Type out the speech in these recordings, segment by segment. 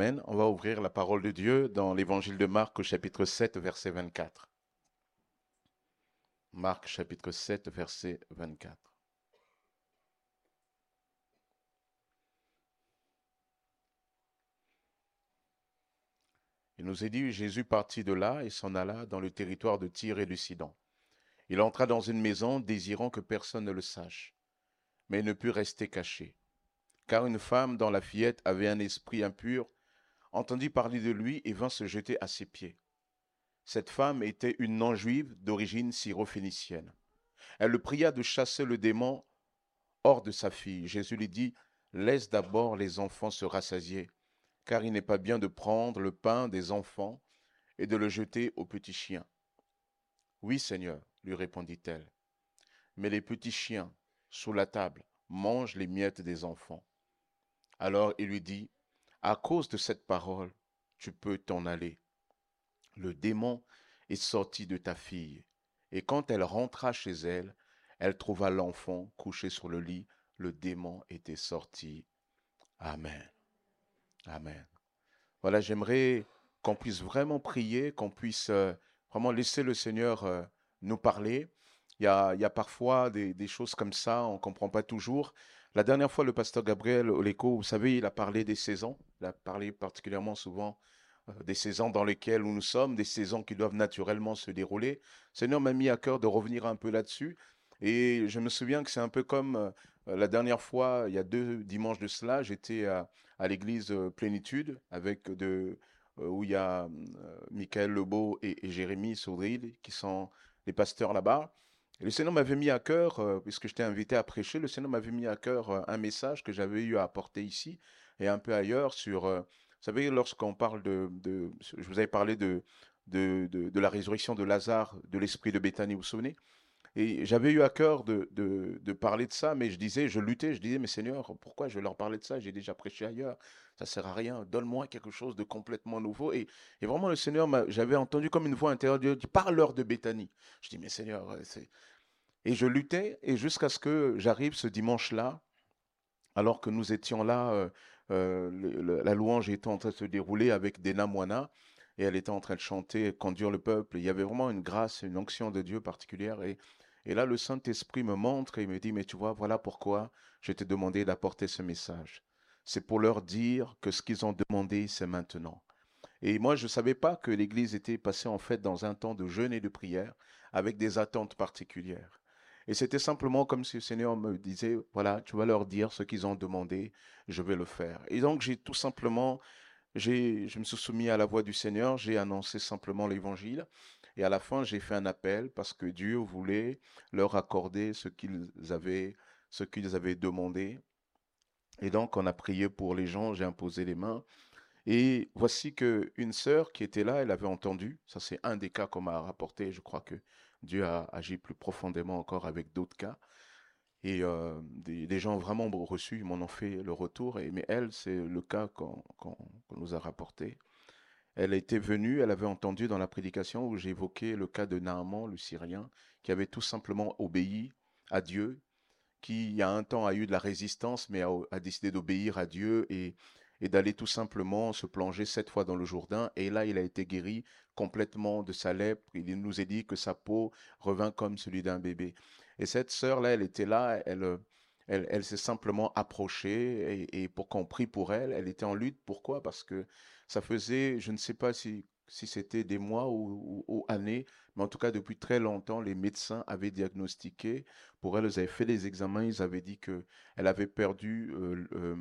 On va ouvrir la parole de Dieu dans l'évangile de Marc au chapitre 7, verset 24. Marc chapitre 7, verset 24. Il nous est dit, Jésus partit de là et s'en alla dans le territoire de Tyr et de Sidon. Il entra dans une maison désirant que personne ne le sache, mais il ne put rester caché car une femme dont la fillette avait un esprit impur entendit parler de lui et vint se jeter à ses pieds. Cette femme était une non-juive d'origine syrophénicienne. Elle le pria de chasser le démon hors de sa fille. Jésus lui dit, Laisse d'abord les enfants se rassasier, car il n'est pas bien de prendre le pain des enfants et de le jeter aux petits chiens. Oui, Seigneur, lui répondit-elle, mais les petits chiens, sous la table, mangent les miettes des enfants. Alors il lui dit, à cause de cette parole, tu peux t'en aller. Le démon est sorti de ta fille. Et quand elle rentra chez elle, elle trouva l'enfant couché sur le lit. Le démon était sorti. Amen. Amen. Voilà, j'aimerais qu'on puisse vraiment prier, qu'on puisse euh, vraiment laisser le Seigneur euh, nous parler. Il y a, parfois des, choses comme ça, on ne comprend pas toujours. La dernière fois, le pasteur Gabriel Oleko, vous savez, il a parlé des saisons. Il a parlé particulièrement souvent euh, des saisons dans lesquelles nous sommes, des saisons qui doivent naturellement se dérouler. Le Seigneur m'a mis à cœur de revenir un peu là-dessus. Et je me souviens que c'est un peu comme euh, la dernière fois, il y a deux dimanches de cela, j'étais à, l'église euh, Plénitude avec de, où il y a Michael Lebeau et, et Jérémy Saudril qui sont les pasteurs là-bas le Seigneur m'avait mis à cœur, euh, puisque j'étais invité à prêcher, le Seigneur m'avait mis à cœur euh, un message que j'avais eu à apporter ici et un peu ailleurs sur, euh, vous savez, lorsqu'on parle de, je vous avais parlé de, de, de, la résurrection de Lazare, de l'esprit de Béthanie, vous vous souvenez et j'avais eu à cœur de, de, parler de ça, mais je disais, je luttais, je disais, mais Seigneur, pourquoi je vais leur parler de ça? J'ai déjà prêché ailleurs, ça sert à rien, donne-moi quelque chose de complètement nouveau. Et, et vraiment, le Seigneur, j'avais entendu comme une voix intérieure, Dieu, parle-leur de Béthanie. Je dis, mais Seigneur, c'est et je luttais, et jusqu'à ce que j'arrive ce dimanche-là, alors que nous étions là, euh, euh, la louange était en train de se dérouler avec des Moana, et elle était en train de chanter, conduire le peuple. Il y avait vraiment une grâce, une onction de Dieu particulière. Et, et là, le Saint-Esprit me montre et me dit, mais tu vois, voilà pourquoi je t'ai demandé d'apporter ce message. C'est pour leur dire que ce qu'ils ont demandé, c'est maintenant. Et moi, je ne savais pas que l'Église était passée en fait dans un temps de jeûne et de prière avec des attentes particulières. Et c'était simplement comme si le Seigneur me disait, voilà, tu vas leur dire ce qu'ils ont demandé, je vais le faire. Et donc j'ai tout simplement, je me suis soumis à la voix du Seigneur, j'ai annoncé simplement l'évangile. Et à la fin, j'ai fait un appel parce que Dieu voulait leur accorder ce qu'ils avaient, ce avaient demandé. Et donc, on a prié pour les gens, j'ai imposé les mains. Et voici qu'une sœur qui était là, elle avait entendu, ça c'est un des cas qu'on m'a rapporté, je crois que Dieu a agi plus profondément encore avec d'autres cas. Et euh, des, gens vraiment reçus, m'en ont fait le retour. Et, mais elle, c'est le cas qu'on nous a rapporté. Elle était venue, elle avait entendu dans la prédication où j'évoquais le cas de Naaman, le Syrien, qui avait tout simplement obéi à Dieu, qui il y a un temps a eu de la résistance, mais a, décidé d'obéir à Dieu et et d'aller tout simplement se plonger sept fois dans le Jourdain. Et là, il a été guéri complètement de sa lèpre. Il nous a dit que sa peau revint comme celui d'un bébé. Et cette sœur-là, elle était là, elle, elle, elle s'est simplement approchée et, pour qu'on prie pour elle, elle était en lutte. Pourquoi? Parce que ça faisait, je ne sais pas si, si c'était des mois ou, années, mais en tout cas depuis très longtemps, les médecins avaient diagnostiqué pour elle, ils avaient fait des examens, ils avaient dit que elle avait perdu euh, euh,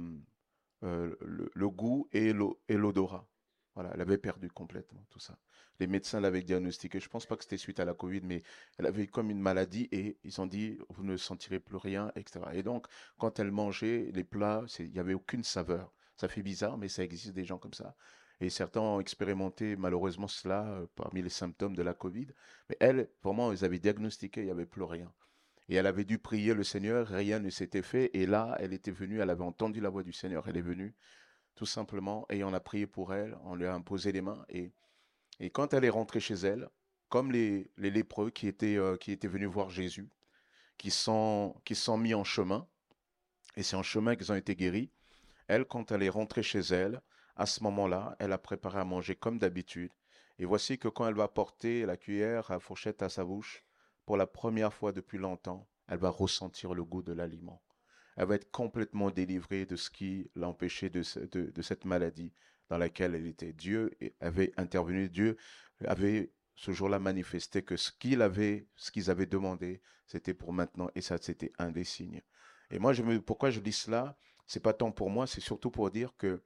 euh, le, goût et l'odorat. Elle avait perdu complètement tout ça. Les médecins l'avaient diagnostiqué. Je pense pas que c'était suite à la Covid, mais elle avait comme une maladie et ils ont dit vous ne sentirez plus rien, etc. Et donc, quand elle mangeait les plats, il n'y avait aucune saveur. Ça fait bizarre, mais ça existe des gens comme ça. Et certains ont expérimenté malheureusement cela euh, parmi les symptômes de la Covid. Mais elle, vraiment, ils avaient diagnostiqué, il n'y avait plus rien. Et elle avait dû prier le Seigneur, rien ne s'était fait. Et là, elle était venue, elle avait entendu la voix du Seigneur, elle est venue, tout simplement, et on a prié pour elle, on lui a imposé les mains. Et, quand elle est rentrée chez elle, comme les, lépreux qui étaient, euh, qui étaient venus voir Jésus, qui sont, qui sont mis en chemin, et c'est en chemin qu'ils ont été guéris, elle, quand elle est rentrée chez elle, À ce moment-là, elle a préparé à manger comme d'habitude. Et voici que quand elle va porter la cuillère à fourchette à sa bouche, pour la première fois depuis longtemps, elle va ressentir le goût de l'aliment. Elle va être complètement délivrée de ce qui l'empêchait de, de, cette maladie dans laquelle elle était. Dieu avait intervenu, Dieu avait ce jour-là manifesté que ce qu'il avait, ce qu'ils avaient demandé, c'était pour maintenant, et ça, c'était un des signes. Et moi, pourquoi je dis cela? C'est pas tant pour moi, c'est surtout pour dire que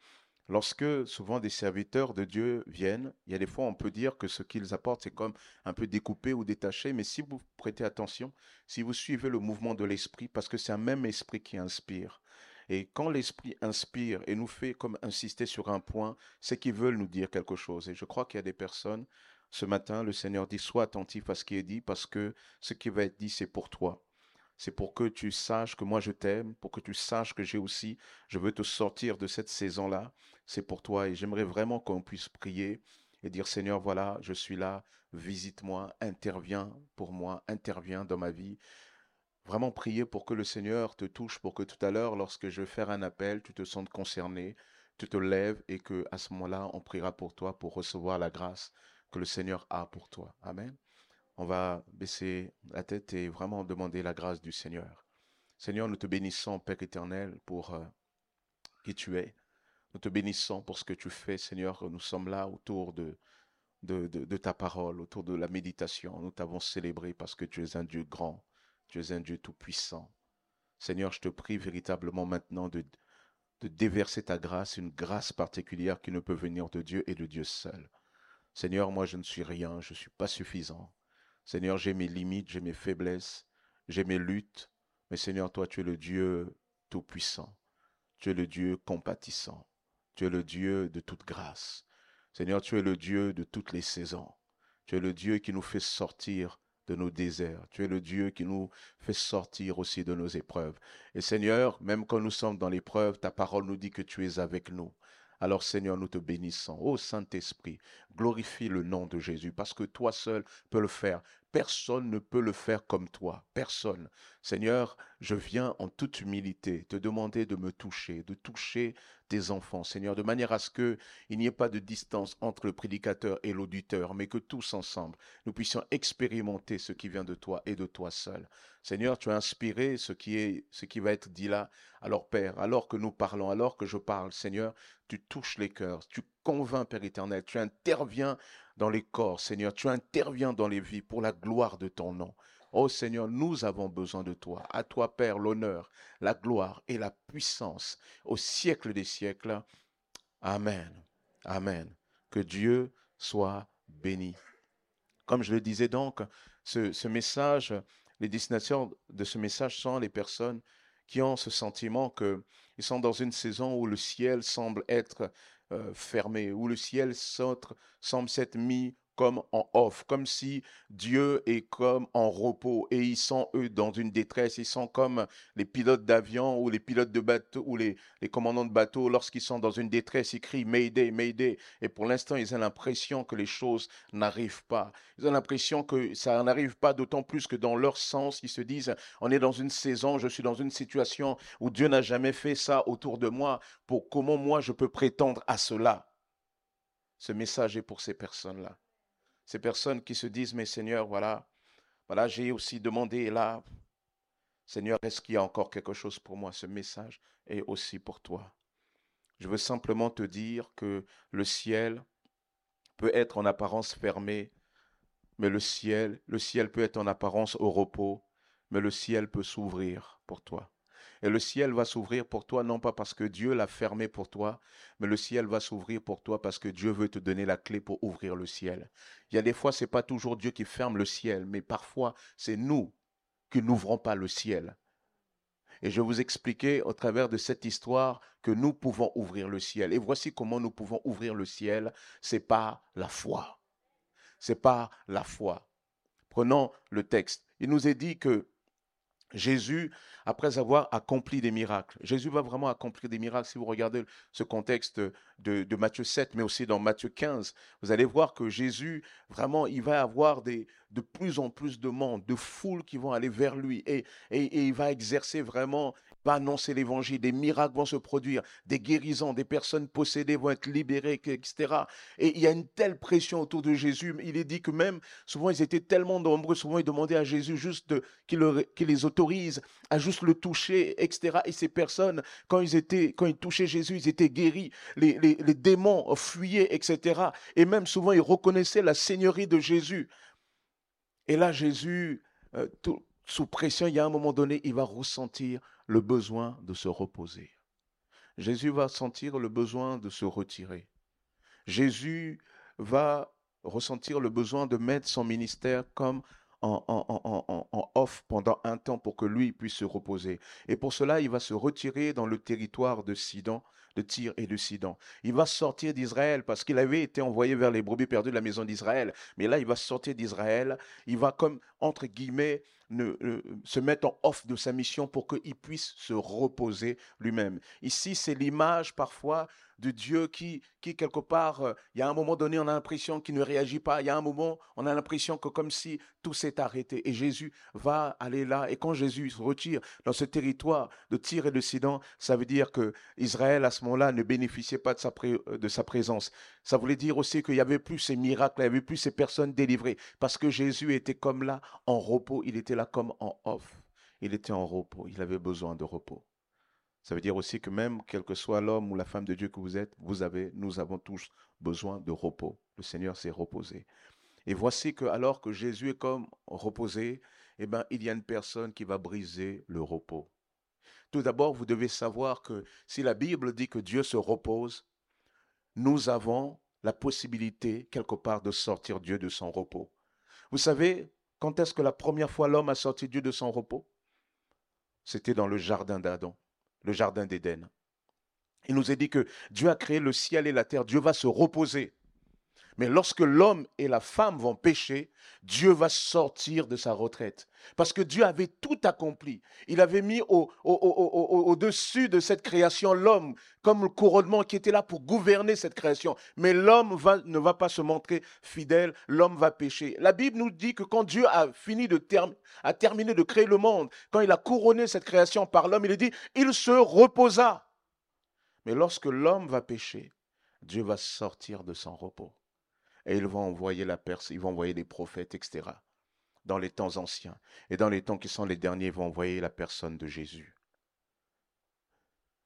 lorsque souvent des serviteurs de Dieu viennent, il y a des fois on peut dire que ce qu'ils apportent c'est comme un peu découpé ou détaché, mais si vous prêtez attention, si vous suivez le mouvement de l'esprit, parce que c'est un même esprit qui inspire. Et quand l'esprit inspire et nous fait comme insister sur un point, c'est qu'ils veulent nous dire quelque chose. Et je crois qu'il y a des personnes ce matin, le Seigneur dit, sois attentif à ce qui est dit, parce que ce qui va être dit, c'est pour toi. C'est pour que tu saches que moi je t'aime, pour que tu saches que j'ai aussi, je veux te sortir de cette saison-là. C'est pour toi et j'aimerais vraiment qu'on puisse prier et dire Seigneur, voilà, je suis là, visite-moi, interviens pour moi, interviens dans ma vie. Vraiment prier pour que le Seigneur te touche, pour que tout à l'heure, lorsque je vais faire un appel, tu te sentes concerné, tu te lèves et que à ce moment-là, on priera pour toi pour recevoir la grâce que le Seigneur a pour toi. Amen. On va baisser la tête et vraiment demander la grâce du Seigneur. Seigneur, nous te bénissons, Père éternel, pour euh, qui tu es. Nous te bénissons pour ce que tu fais, Seigneur. Nous sommes là autour de, ta parole, autour de la méditation. Nous t'avons célébré parce que tu es un Dieu grand, tu es un Dieu tout-puissant. Seigneur, je te prie véritablement maintenant de déverser ta grâce, une grâce particulière qui ne peut venir de Dieu et de Dieu seul. Seigneur, moi je ne suis rien, je ne suis pas suffisant. Seigneur, j'ai mes limites, j'ai mes faiblesses, j'ai mes luttes, mais Seigneur, toi tu es le Dieu tout-puissant, tu es le Dieu compatissant, tu es le Dieu de toute grâce. Seigneur, tu es le Dieu de toutes les saisons, tu es le Dieu qui nous fait sortir de nos déserts. Tu es le Dieu qui nous fait sortir aussi de nos épreuves. Et Seigneur, même quand nous sommes dans l'épreuve, ta parole nous dit que tu es avec nous. Alors Seigneur, nous te bénissons. Ô Saint-Esprit, glorifie le nom de Jésus parce que toi seul peux le faire. Personne ne peut le faire comme toi. Personne. Seigneur, je viens en toute humilité te demander de me toucher, de toucher tes enfants, Seigneur, de manière à ce qu'il n'y ait pas de distance entre le prédicateur et l'auditeur, mais que tous ensemble, nous puissions expérimenter ce qui vient de toi et de toi seul. Seigneur, tu as inspiré ce qui est, ce qui va être dit là. Alors, Père, alors que nous parlons, alors que je parle, Seigneur, tu touches les cœurs, tu convaincs, Père éternel, tu interviens dans les corps, Seigneur, tu interviens dans les vies pour la gloire de ton nom. Oh Seigneur, nous avons besoin de toi. À toi, Père, l'honneur, la gloire et la puissance au siècle des siècles. Amen. Amen. Que Dieu soit béni. Comme je le disais donc, ce, message, les destinataires de ce message sont les personnes qui ont ce sentiment qu'ils sont dans une saison où le ciel semble être fermé, où le ciel semble s'être mis comme en off, comme si Dieu est comme en repos et ils sont eux dans une détresse, ils sont comme les pilotes d'avion ou les pilotes de bateau ou les, commandants de bateau lorsqu'ils sont dans une détresse, ils crient Mayday, Mayday et pour l'instant ils ont l'impression que les choses n'arrivent pas. Ils ont l'impression que ça n'arrive pas d'autant plus que dans leur sens, ils se disent on est dans une saison, je suis dans une situation où Dieu n'a jamais fait ça autour de moi, pour comment moi je peux prétendre à cela? Ce message est pour ces personnes-là. Ces personnes qui se disent, mais Seigneur, voilà, voilà, j'ai aussi demandé là, Seigneur, est-ce qu'il y a encore quelque chose pour moi Ce message est aussi pour toi. Je veux simplement te dire que le ciel peut être en apparence fermé, mais le ciel, le ciel peut être en apparence au repos, mais le ciel peut s'ouvrir pour toi. Et le ciel va s'ouvrir pour toi, non pas parce que Dieu l'a fermé pour toi, mais le ciel va s'ouvrir pour toi parce que Dieu veut te donner la clé pour ouvrir le ciel. Il y a des fois, ce n'est pas toujours Dieu qui ferme le ciel, mais parfois, c'est nous qui n'ouvrons pas le ciel. Et je vous expliquer au travers de cette histoire que nous pouvons ouvrir le ciel. Et voici comment nous pouvons ouvrir le ciel. C'est pas la foi. C'est pas la foi. Prenons le texte. Il nous est dit que Jésus, après avoir accompli des miracles, Jésus va vraiment accomplir des miracles. Si vous regardez ce contexte de, Matthieu 7, mais aussi dans Matthieu 15, vous allez voir que Jésus, vraiment, il va avoir de plus en plus de monde, de foules qui vont aller vers lui. Et, il va exercer vraiment va annoncer l'évangile, des miracles vont se produire, des guérisons, des personnes possédées vont être libérées, etc. Et il y a une telle pression autour de Jésus. Il est dit que même, souvent, ils étaient tellement nombreux, souvent, ils demandaient à Jésus juste qu'il les autorise à juste le toucher, etc. Et ces personnes, quand ils étaient, quand ils touchaient Jésus, ils étaient guéris. Les, démons fuyaient, etc. Et même souvent, ils reconnaissaient la seigneurie de Jésus. Et là, Jésus, euh, sous pression, il y a un moment donné, il va ressentir le besoin de se reposer. Jésus va sentir le besoin de se retirer. Jésus va ressentir le besoin de mettre son ministère comme en, en, off pendant un temps pour que lui puisse se reposer. Et pour cela, il va se retirer dans le territoire de Sidon, de Tyr et de Sidon. Il va sortir d'Israël parce qu'il avait été envoyé vers les brebis perdues de la maison d'Israël. Mais là, il va sortir d'Israël. Il va comme, entre guillemets, se mettre en off de sa mission pour qu'il puisse se reposer lui-même. Ici, c'est l'image parfois de Dieu qui, qui quelque part, euh, il y a un moment donné, on a l'impression qu'il ne réagit pas. Il y a un moment, on a l'impression que comme si tout s'est arrêté. Et Jésus va aller là. Et quand Jésus se retire dans ce territoire de Tyr et de Sidon, ça veut dire que Israël, à ce moment-là, ne bénéficiait pas de sa, euh, de sa présence. Ça voulait dire aussi qu'il n'y avait plus ces miracles, il n'y avait plus ces personnes délivrées. Parce que Jésus était comme là, en repos. Il était là comme en off. Il était en repos. Il avait besoin de repos. Ça veut dire aussi que même, quel que soit l'homme ou la femme de Dieu que vous êtes, vous avez, nous avons tous besoin de repos. Le Seigneur s'est reposé. Et voici que alors que Jésus est comme reposé, eh bien, il y a une personne qui va briser le repos. Tout d'abord, vous devez savoir que si la Bible dit que Dieu se repose, nous avons la possibilité quelque part de sortir Dieu de son repos. Vous savez, quand est-ce que la première fois l'homme a sorti Dieu de son repos? C'était dans le jardin d'Adam le jardin d'Éden. Il nous est dit que Dieu a créé le ciel et la terre, Dieu va se reposer. Mais lorsque l'homme et la femme vont pécher, Dieu va sortir de sa retraite. Parce que Dieu avait tout accompli. Il avait mis au-dessus de cette création l'homme comme le couronnement qui était là pour gouverner cette création. Mais l'homme ne va pas se montrer fidèle, l'homme va pécher. La Bible nous dit que quand Dieu a fini de a terminé de créer le monde, quand il a couronné cette création par l'homme, il dit, il se reposa. Mais lorsque l'homme va pécher, Dieu va sortir de son repos et ils vont envoyer la Perse, ils vont envoyer des prophètes, etc. Dans les temps anciens. Et dans les temps qui sont les derniers, ils vont envoyer la personne de Jésus.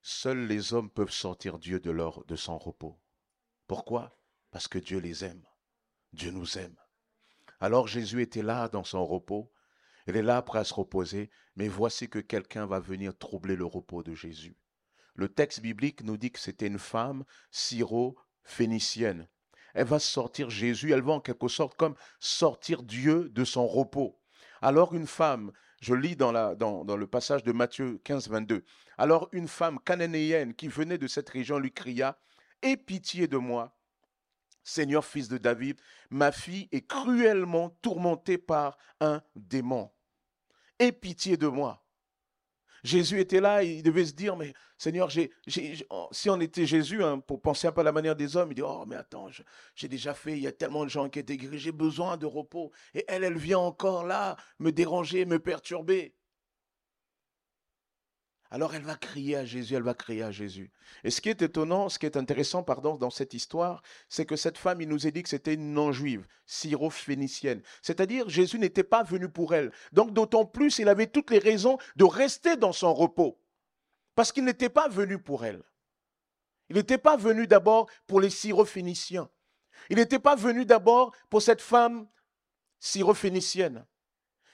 Seuls les hommes peuvent sortir Dieu de, de son repos. Pourquoi? Parce que Dieu les aime. Dieu nous aime. Alors Jésus était là dans son repos. Il est là prêt à se reposer. Mais voici que quelqu'un va venir troubler le repos de Jésus. Le texte biblique nous dit que c'était une femme syro-phénicienne elle va sortir Jésus, elle va en quelque sorte comme sortir Dieu de son repos. Alors une femme, je lis dans, la, dans, dans, le passage de Matthieu 15, 22, alors une femme cananéenne qui venait de cette région lui cria, Aie pitié de moi, Seigneur fils de David, ma fille est cruellement tourmentée par un démon. Aie pitié de moi. Jésus était là, il devait se dire, mais Seigneur, oh, si on était Jésus, hein, pour penser un peu à la manière des hommes, il dit, oh, mais attends, j'ai déjà fait, il y a tellement de gens qui étaient guéris, j'ai besoin de repos. Et elle, elle vient encore là, me déranger, me perturber. Alors elle va crier à Jésus, elle va crier à Jésus. Et ce qui est étonnant, ce qui est intéressant, pardon, dans cette histoire, c'est que cette femme, il nous est dit que c'était une non-juive, syro-phénicienne. C'est-à-dire, Jésus n'était pas venu pour elle. Donc d'autant plus, il avait toutes les raisons de rester dans son repos. Parce qu'il n'était pas venu pour elle. Il n'était pas venu d'abord pour les syro-phéniciens. Il n'était pas venu d'abord pour cette femme syro-phénicienne.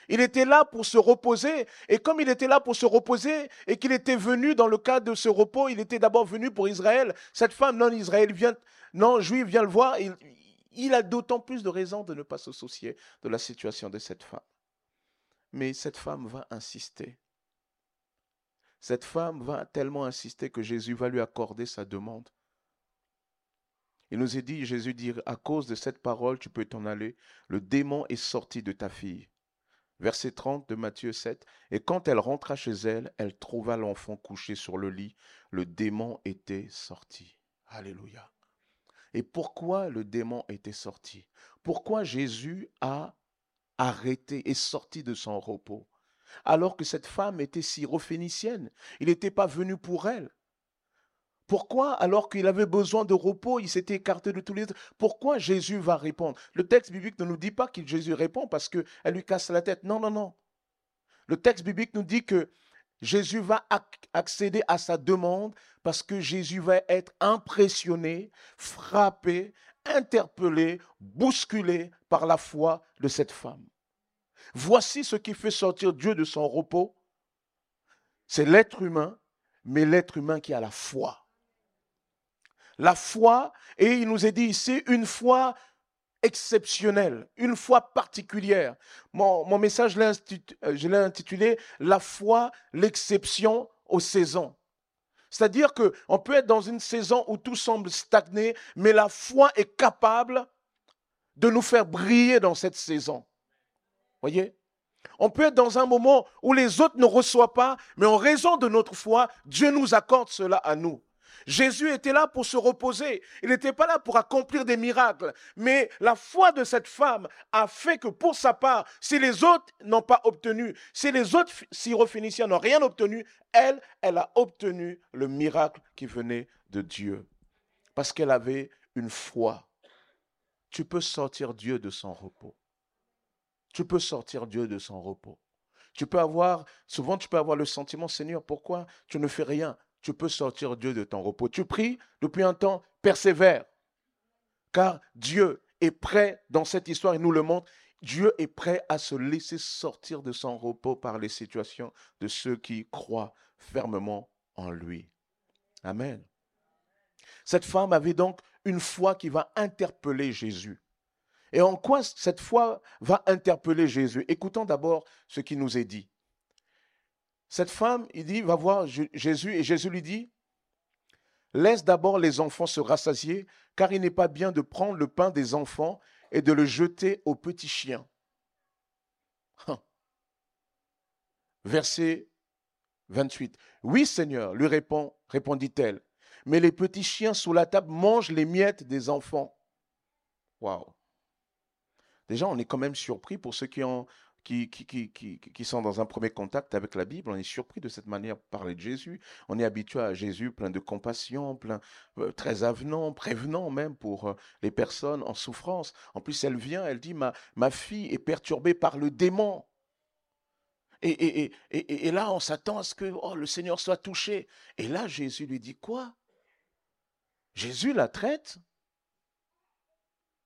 Il était là pour se reposer. Et comme il était là pour se reposer et qu'il était venu dans le cadre de ce repos, il était d'abord venu pour Israël. Cette femme non Israël vient, non juive vient le voir. Il, a d'autant plus de raisons de ne pas se soucier de la situation de cette femme. Mais cette femme va insister. Cette femme va tellement insister que Jésus va lui accorder sa demande. Il nous est dit, Jésus dit, à cause de cette parole, tu peux t'en aller. Le démon est sorti de ta fille. Verset 30 de Matthieu 7. Et quand elle rentra chez elle, elle trouva l'enfant couché sur le lit. Le démon était sorti. Alléluia. Et pourquoi le démon était sorti? Pourquoi Jésus a arrêté et sorti de son repos? Alors que cette femme était syrophénicienne. Il n'était pas venu pour elle. Pourquoi, alors qu'il avait besoin de repos, il s'était écarté de tous les autres? Pourquoi Jésus va répondre? Le texte biblique ne nous dit pas que Jésus répond parce qu'elle lui casse la tête. Non, non, non. Le texte biblique nous dit que Jésus va accéder à sa demande parce que Jésus va être impressionné, frappé, interpellé, bousculé par la foi de cette femme. Voici ce qui fait sortir Dieu de son repos. C'est l'être humain, mais l'être humain qui a la foi. La foi, et il nous est dit ici, une foi exceptionnelle, une foi particulière. Mon, message, je l'ai intitulé La foi, l'exception aux saisons. C'est-à-dire qu'on peut être dans une saison où tout semble stagner, mais la foi est capable de nous faire briller dans cette saison. Voyez? On peut être dans un moment où les autres ne reçoivent pas, mais en raison de notre foi, Dieu nous accorde cela à nous. Jésus était là pour se reposer. Il n'était pas là pour accomplir des miracles. Mais la foi de cette femme a fait que pour sa part, si les autres n'ont pas obtenu, si les autres syrophéniciens n'ont rien obtenu, elle, elle a obtenu le miracle qui venait de Dieu. Parce qu'elle avait une foi. Tu peux sortir Dieu de son repos. Tu peux sortir Dieu de son repos. Tu peux avoir, souvent tu peux avoir le sentiment, Seigneur, pourquoi tu ne fais rien? Tu peux sortir Dieu de ton repos. Tu pries depuis un temps, persévère. Car Dieu est prêt dans cette histoire, il nous le montre, Dieu est prêt à se laisser sortir de son repos par les situations de ceux qui croient fermement en lui. Amen. Cette femme avait donc une foi qui va interpeller Jésus. Et en quoi cette foi va interpeller Jésus? Écoutons d'abord ce qui nous est dit. Cette femme, il dit, va voir Jésus et Jésus lui dit, laisse d'abord les enfants se rassasier, car il n'est pas bien de prendre le pain des enfants et de le jeter aux petits chiens. Hein. Verset 28. Oui, Seigneur, lui répond, répondit-elle, mais les petits chiens sous la table mangent les miettes des enfants. Waouh. Déjà, on est quand même surpris pour ceux qui ont qui, qui, sont dans un premier contact avec la Bible, on est surpris de cette manière de parler de Jésus. On est habitué à Jésus plein de compassion, plein, euh, très avenant, prévenant même pour euh, les personnes en souffrance. En plus, elle vient, elle dit, ma, ma fille est perturbée par le démon. Et, et, et, et là, on s'attend à ce que oh, le Seigneur soit touché. Et là, Jésus lui dit quoi? Jésus la traite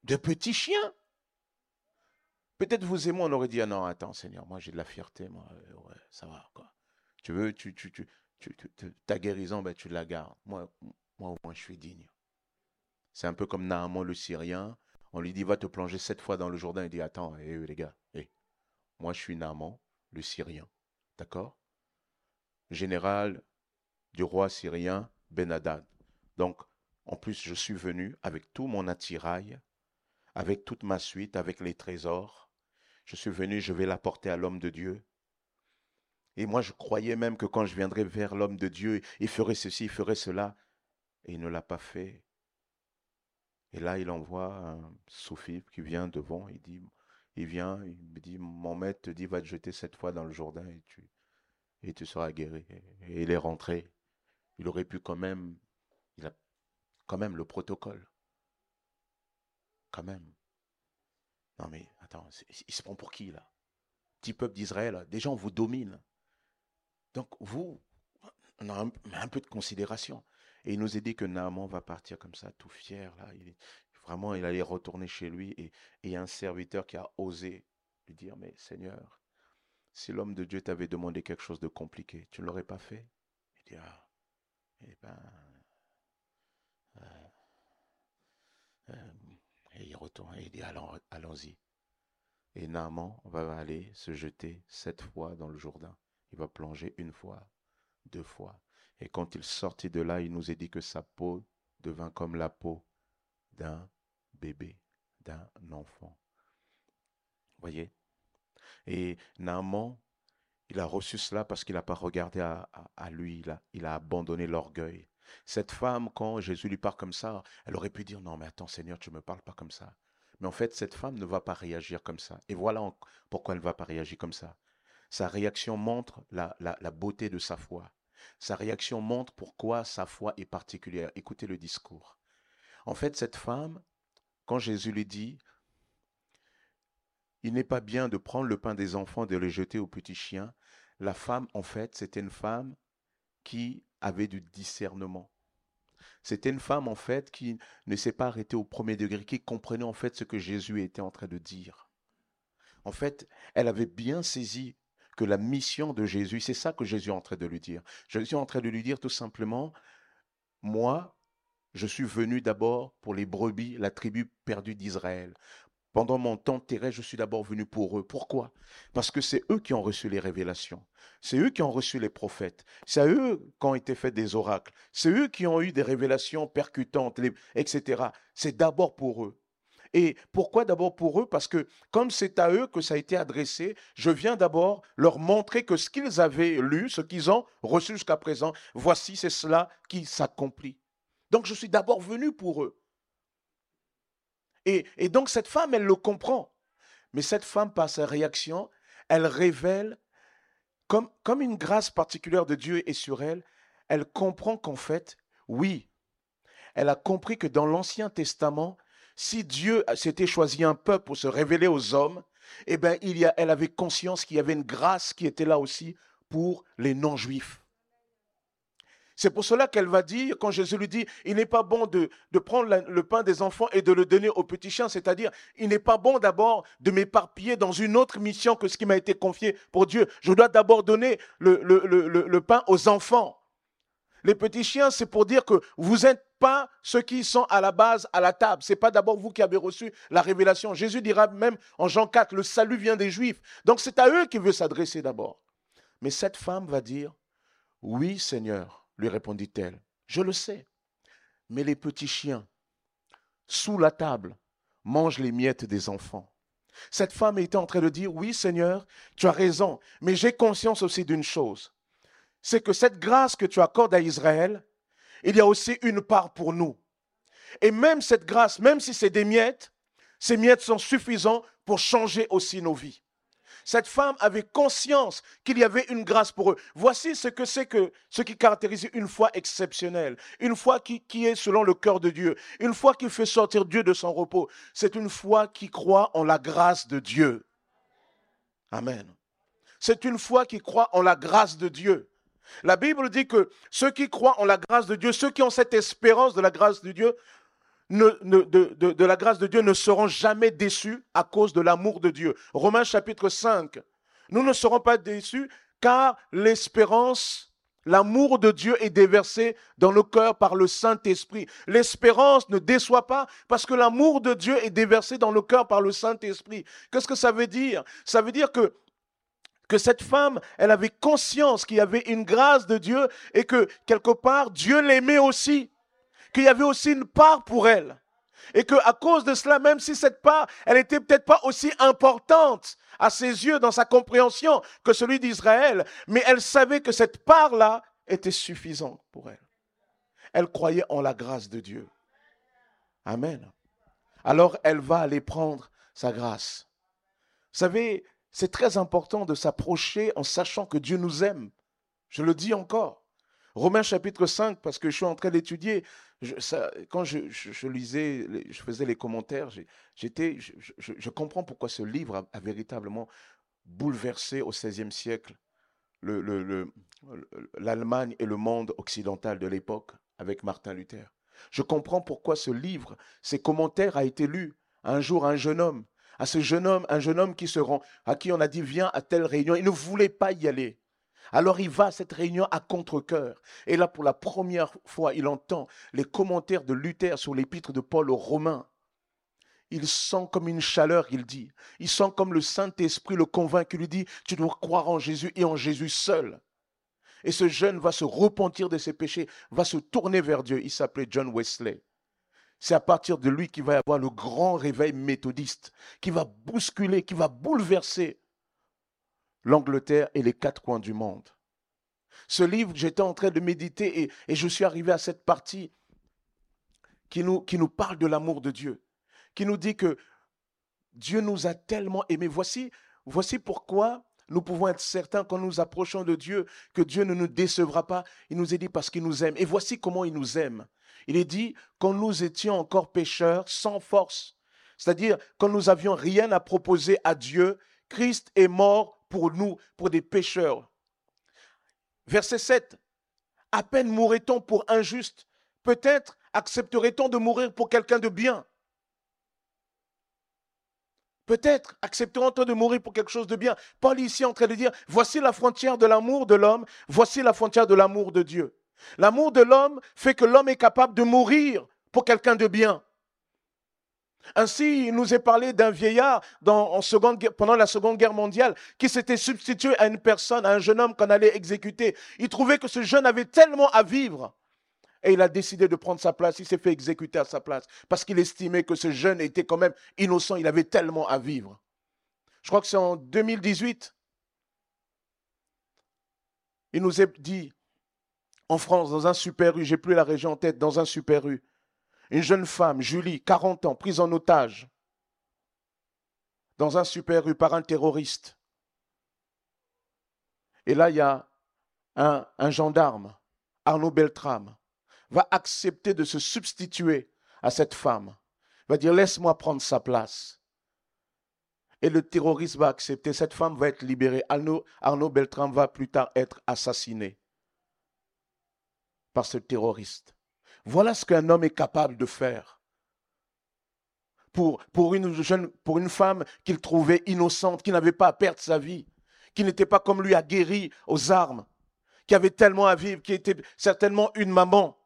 de petit chien. Peut-être vous et moi, on aurait dit, ah non, attends, Seigneur, moi j'ai de la fierté, moi, euh, ouais, ça va, quoi. Tu veux, tu, tu, tu, ta guérison, ben, tu la gardes. Moi, moi, au moins, je suis digne. C'est un peu comme Naaman le Syrien. On lui dit, va te plonger sept fois dans le Jourdain. Il dit, attends, hé, eh, les gars, hé, eh, moi, je suis Naaman le Syrien. D'accord? Général du roi syrien Ben Hadad. Donc, en plus, je suis venu avec tout mon attirail, avec toute ma suite, avec les trésors je suis venu, je vais l'apporter à l'homme de Dieu. Et moi, je croyais même que quand je viendrais vers l'homme de Dieu, il ferait ceci, il ferait cela. Et il ne l'a pas fait. Et là, il envoie un soufi qui vient devant. Il dit, il vient, il me dit, mon maître te dit, va te jeter cette fois dans le Jourdain et tu, et tu seras guéri. Et il est rentré. Il aurait pu quand même, il a quand même le protocole. Quand même. Non mais attends, il se prend pour qui là? Petit peuple d'Israël, déjà on vous domine. Donc vous, on a un, peu de considération. Et il nous a dit que Naaman va partir comme ça, tout fier. Là. Vraiment, il allait retourner chez lui. Et, a un serviteur qui a osé lui dire, mais Seigneur, si l'homme de Dieu t'avait demandé quelque chose de compliqué, tu ne l'aurais pas fait? Il dit, ah, eh ben, euh, euh, et il retourne et il dit allons-y. Et Naaman va aller se jeter sept fois dans le Jourdain. Il va plonger une fois, deux fois. Et quand il sortit de là, il nous a dit que sa peau devint comme la peau d'un bébé, d'un enfant. Voyez? Et Naaman, il a reçu cela parce qu'il n'a pas regardé à, lui, il a abandonné l'orgueil. Cette femme, quand Jésus lui parle comme ça, elle aurait pu dire, non mais attends Seigneur, tu ne me parles pas comme ça. Mais en fait, cette femme ne va pas réagir comme ça. Et voilà pourquoi elle ne va pas réagir comme ça. sa réaction montre la, la beauté de sa foi. Sa réaction montre pourquoi sa foi est particulière. Écoutez le discours. En fait, cette femme, quand Jésus lui dit, il n'est pas bien de prendre le pain des enfants et de le jeter aux petits chiens, la femme, en fait, c'était une femme qui avait du discernement. C'était une femme, en fait, qui ne s'est pas arrêtée au premier degré, qui comprenait, en fait, ce que Jésus était en train de dire. En fait, elle avait bien saisi que la mission de Jésus, c'est ça que Jésus est en train de lui dire. Jésus est en train de lui dire tout simplement, moi, je suis venu d'abord pour les brebis, la tribu perdue d'Israël. Pendant mon temps terrestre, je suis d'abord venu pour eux. Pourquoi? Parce que c'est eux qui ont reçu les révélations. C'est eux qui ont reçu les prophètes. C'est à eux qu'ont été faits des oracles. C'est eux qui ont eu des révélations percutantes, etc. C'est d'abord pour eux. Et pourquoi d'abord pour eux? Parce que comme c'est à eux que ça a été adressé, je viens d'abord leur montrer que ce qu'ils avaient lu, ce qu'ils ont reçu jusqu'à présent, voici, c'est cela qui s'accomplit. Donc je suis d'abord venu pour eux. Et, donc cette femme, elle le comprend. Mais cette femme, par sa réaction, elle révèle, comme, une grâce particulière de Dieu est sur elle, elle comprend qu'en fait, oui, elle a compris que dans l'Ancien Testament, si Dieu s'était choisi un peuple pour se révéler aux hommes, eh bien, il y a, elle avait conscience qu'il y avait une grâce qui était là aussi pour les non-juifs. C'est pour cela qu'elle va dire, quand Jésus lui dit, il n'est pas bon de, prendre le pain des enfants et de le donner aux petits chiens, c'est-à-dire, il n'est pas bon d'abord de m'éparpiller dans une autre mission que ce qui m'a été confié pour Dieu. Je dois d'abord donner le, pain aux enfants. Les petits chiens, c'est pour dire que vous n'êtes pas ceux qui sont à la base à la table. C'est pas d'abord vous qui avez reçu la révélation. Jésus dira même en Jean 4, le salut vient des Juifs. Donc c'est à eux qu'il veut s'adresser d'abord. Mais cette femme va dire, oui Seigneur, lui répondit-elle. Je le sais. Mais les petits chiens, sous la table, mangent les miettes des enfants. Cette femme était en train de dire, oui Seigneur, tu as raison, mais j'ai conscience aussi d'une chose, c'est que cette grâce que tu accordes à Israël, il y a aussi une part pour nous. Et même cette grâce, même si c'est des miettes, ces miettes sont suffisantes pour changer aussi nos vies. Cette femme avait conscience qu'il y avait une grâce pour eux. Voici ce que c'est que ce qui caractérise une foi exceptionnelle, une foi qui, qui est selon le cœur de Dieu, une foi qui fait sortir Dieu de son repos. C'est une foi qui croit en la grâce de Dieu. Amen. C'est une foi qui croit en la grâce de Dieu. La Bible dit que ceux qui croient en la grâce de Dieu, ceux qui ont cette espérance de la grâce de Dieu, de, la grâce de Dieu ne seront jamais déçus à cause de l'amour de Dieu. Romains chapitre 5. Nous ne serons pas déçus car l'espérance, l'amour de Dieu est déversé dans nos cœurs par le Saint-Esprit. L'espérance ne déçoit pas parce que l'amour de Dieu est déversé dans nos cœurs par le Saint-Esprit. Qu'est-ce que ça veut dire? Ça veut dire que que cette femme, elle avait conscience qu'il y avait une grâce de Dieu et que quelque part Dieu l'aimait aussi qu'il y avait aussi une part pour elle. Et qu'à cause de cela, même si cette part, elle n'était peut-être pas aussi importante à ses yeux dans sa compréhension que celui d'Israël, mais elle savait que cette part-là était suffisante pour elle. Elle croyait en la grâce de Dieu. Amen. Alors elle va aller prendre sa grâce. Vous savez, c'est très important de s'approcher en sachant que Dieu nous aime. Je le dis encore. Romains chapitre 5, parce que je suis en train d'étudier, quand je, lisais, je faisais les commentaires, j'étais, je, comprends pourquoi ce livre a, véritablement bouleversé au XVIe siècle l'Allemagne et le monde occidental de l'époque avec Martin Luther. Je comprends pourquoi ce livre, ces commentaires a été lu un jour à un jeune homme, à ce jeune homme, un jeune homme qui se rend, à qui on a dit viens à telle réunion, il ne voulait pas y aller. Alors il va à cette réunion à contre-coeur. Et là, pour la première fois, il entend les commentaires de Luther sur l'épître de Paul aux Romains. Il sent comme une chaleur, il dit. Il sent comme le Saint-Esprit le convainc, il lui dit, tu dois croire en Jésus et en Jésus seul. Et ce jeune va se repentir de ses péchés, va se tourner vers Dieu. Il s'appelait John Wesley. C'est à partir de lui qu'il va y avoir le grand réveil méthodiste, qui va bousculer, qui va bouleverser l'Angleterre et les quatre coins du monde. Ce livre, j'étais en train de méditer et, je suis arrivé à cette partie qui nous, qui nous parle de l'amour de Dieu, qui nous dit que Dieu nous a tellement aimés. Voici, voici pourquoi nous pouvons être certains quand nous approchons de Dieu que Dieu ne nous décevra pas. Il nous est dit parce qu'il nous aime. Et voici comment il nous aime. Il est dit quand nous étions encore pécheurs, sans force, c'est-à-dire quand nous avions rien à proposer à Dieu, Christ est mort pour nous, pour des pécheurs. Verset 7. À peine mourrait-on pour injuste, peut-être accepterait-on de mourir pour quelqu'un de bien. Peut-être accepteront-ils de mourir pour quelque chose de bien. Paul est ici en train de dire, voici la frontière de l'amour de l'homme, voici la frontière de l'amour de Dieu. L'amour de l'homme fait que l'homme est capable de mourir pour quelqu'un de bien. Ainsi, il nous est parlé d'un vieillard pendant la Seconde Guerre mondiale qui s'était substitué à une personne, à un jeune homme qu'on allait exécuter. Il trouvait que ce jeune avait tellement à vivre et il a décidé de prendre sa place. Il s'est fait exécuter à sa place parce qu'il estimait que ce jeune était quand même innocent. Il avait tellement à vivre. Je crois que c'est en 2018. Il nous est dit en France, dans un super rue, j'ai plus la région en tête, dans un super rue, une jeune femme, Julie, 40 ans, prise en otage, dans un super rue par un terroriste. Et là, il y a un, un gendarme, Arnaud Beltrame, va accepter de se substituer à cette femme, va dire laisse-moi prendre sa place. Et le terroriste va accepter, cette femme va être libérée. Arnaud, Arnaud Beltrame va plus tard être assassiné par ce terroriste. Voilà ce qu'un homme est capable de faire. Pour, une, jeune, femme qu'il trouvait innocente, qui n'avait pas à perdre sa vie, qui n'était pas comme lui aguerri aux armes, qui avait tellement à vivre, qui était certainement une maman,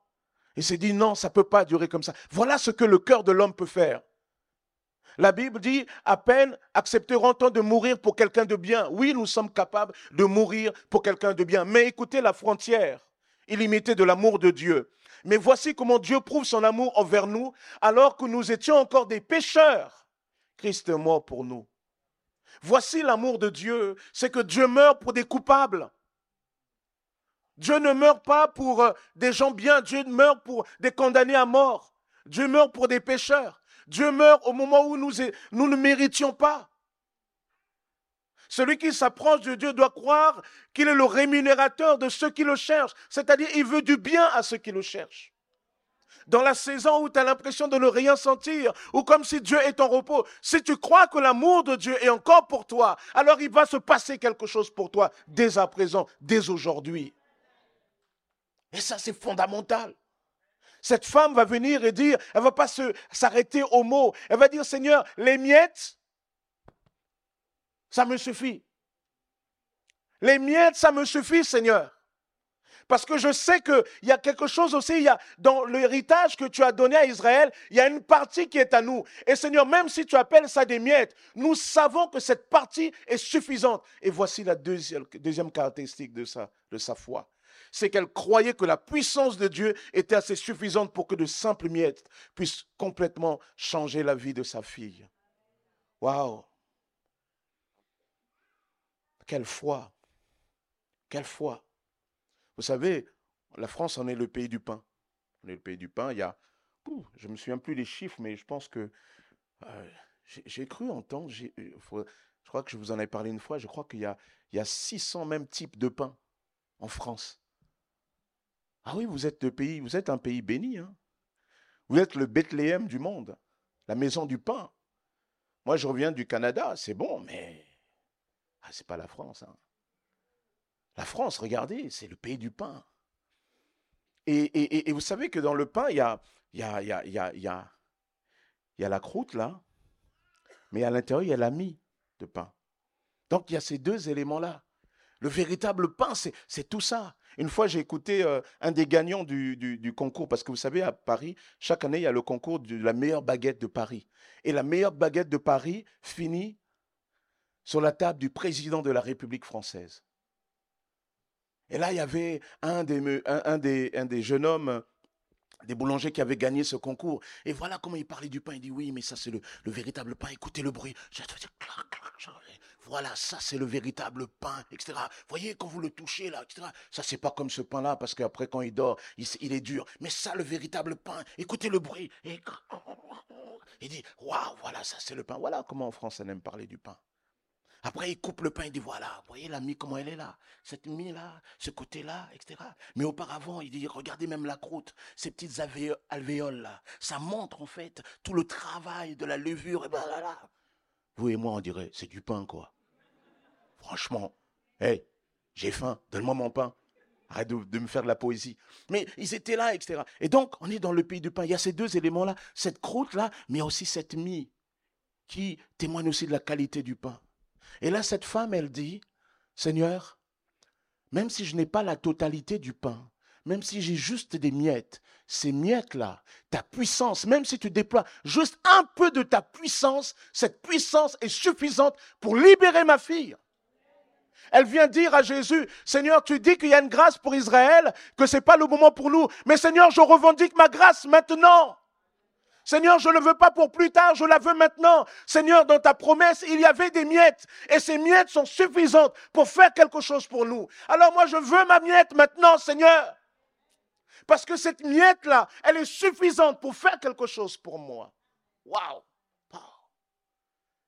il s'est dit, non, ça ne peut pas durer comme ça. Voilà ce que le cœur de l'homme peut faire. La Bible dit, à peine accepteront-on de mourir pour quelqu'un de bien. Oui, nous sommes capables de mourir pour quelqu'un de bien. Mais écoutez la frontière illimitée de l'amour de Dieu. Mais voici comment Dieu prouve son amour envers nous alors que nous étions encore des pécheurs. Christ est mort pour nous. Voici l'amour de Dieu, c'est que Dieu meurt pour des coupables. Dieu ne meurt pas pour euh, des gens bien, Dieu meurt pour des condamnés à mort. Dieu meurt pour des pécheurs. Dieu meurt au moment où nous, nous ne méritions pas. Celui qui s'approche de Dieu doit croire qu'il est le rémunérateur de ceux qui le cherchent, c'est-à-dire il veut du bien à ceux qui le cherchent. Dans la saison où tu as l'impression de ne rien sentir, ou comme si Dieu est en repos, si tu crois que l'amour de Dieu est encore pour toi, alors il va se passer quelque chose pour toi dès à présent, dès aujourd'hui. Et ça, c'est fondamental. Cette femme va venir et dire, elle va pas s'arrêter au mot. Elle va dire, Seigneur, les miettes, ça me suffit. Les miettes, ça me suffit, Seigneur. Parce que je sais qu'il y a quelque chose aussi, il y a, dans l'héritage que tu as donné à Israël, il y a une partie qui est à nous. Et Seigneur, même si tu appelles ça des miettes, nous savons que cette partie est suffisante. Et voici la deuxième, deuxième caractéristique de, ça, de sa foi c'est qu'elle croyait que la puissance de Dieu était assez suffisante pour que de simples miettes puissent complètement changer la vie de sa fille. Waouh! Quelle foi! Quelle foi! Vous savez, la France en est le pays du pain. On est le pays du pain. Il y a, je me souviens plus des chiffres, mais je pense que euh, j'ai cru entendre, euh, je crois que je vous en ai parlé une fois, je crois qu'il y a, il y a 600 mêmes types de pain en France. Ah oui, vous êtes, le pays, vous êtes un pays béni. Hein. Vous êtes le Bethléem du monde, la maison du pain. Moi, je reviens du Canada, c'est bon, mais ah, ce n'est pas la France. Hein. La France, regardez, c'est le pays du pain. Et, vous savez que dans le pain, il y a la croûte, là, mais à l'intérieur, il y a la mie de pain. Donc, il y a ces deux éléments-là. Le véritable pain, c'est tout ça. Une fois, j'ai écouté euh, un des gagnants du, concours, parce que vous savez, à Paris, chaque année, il y a le concours de la meilleure baguette de Paris. Et la meilleure baguette de Paris finit sur la table du président de la République française. Et là, il y avait un des, un, des, un des jeunes hommes des boulangers qui avaient gagné ce concours. Et voilà comment il parlait du pain. Il dit oui, mais ça c'est le, véritable pain. Écoutez le bruit. Voilà, ça c'est le véritable pain, etc. Voyez quand vous le touchez là, etc. Ça c'est pas comme ce pain-là parce qu'après quand il dort, il, est dur. Mais ça, le véritable pain. Écoutez le bruit. Il dit waouh, voilà, ça c'est le pain. Voilà comment en France on aime parler du pain. Après, il coupe le pain, il dit voilà, vous voyez la mie, comment elle est là, cette mie-là, ce côté-là, etc. Mais auparavant, il dit regardez même la croûte, ces petites alvéoles-là. Ça montre en fait tout le travail de la levure. Ben Vous et moi, on dirait c'est du pain, quoi. Franchement, hé, j'ai faim, donne-moi mon pain. Arrête de, me faire de la poésie. Mais ils étaient là, etc. Et donc, on est dans le pays du pain. Il y a ces deux éléments-là, cette croûte-là, mais aussi cette mie qui témoigne aussi de la qualité du pain. Et là, cette femme, elle dit, Seigneur, même si je n'ai pas la totalité du pain, même si j'ai juste des miettes, ces miettes-là, ta puissance, même si tu déploies juste un peu de ta puissance, cette puissance est suffisante pour libérer ma fille. Elle vient dire à Jésus, Seigneur, tu dis qu'il y a une grâce pour Israël, que ce n'est pas le moment pour nous. Mais Seigneur, je revendique ma grâce maintenant. Seigneur, je ne le veux pas pour plus tard, je la veux maintenant. Seigneur, dans ta promesse, il y avait des miettes. Et ces miettes sont suffisantes pour faire quelque chose pour nous. Alors moi, je veux ma miette maintenant, Seigneur. Parce que cette miette-là, elle est suffisante pour faire quelque chose pour moi. Waouh!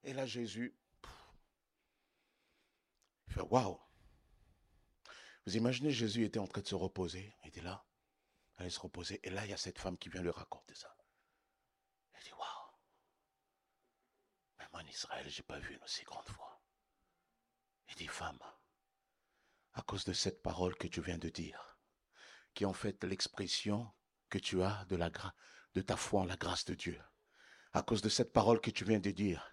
Et là, Jésus waouh. Vous imaginez, Jésus était en train de se reposer. Il était là. Il allait se reposer. Et là, il y a cette femme qui vient lui raconter ça. Dit, waouh. Même en Israël, je n'ai pas vu une aussi grande foi. Il dit, femme, à cause de cette parole que tu viens de dire, qui est en fait l'expression que tu as de, ta foi en la grâce de Dieu, à cause de cette parole que tu viens de dire,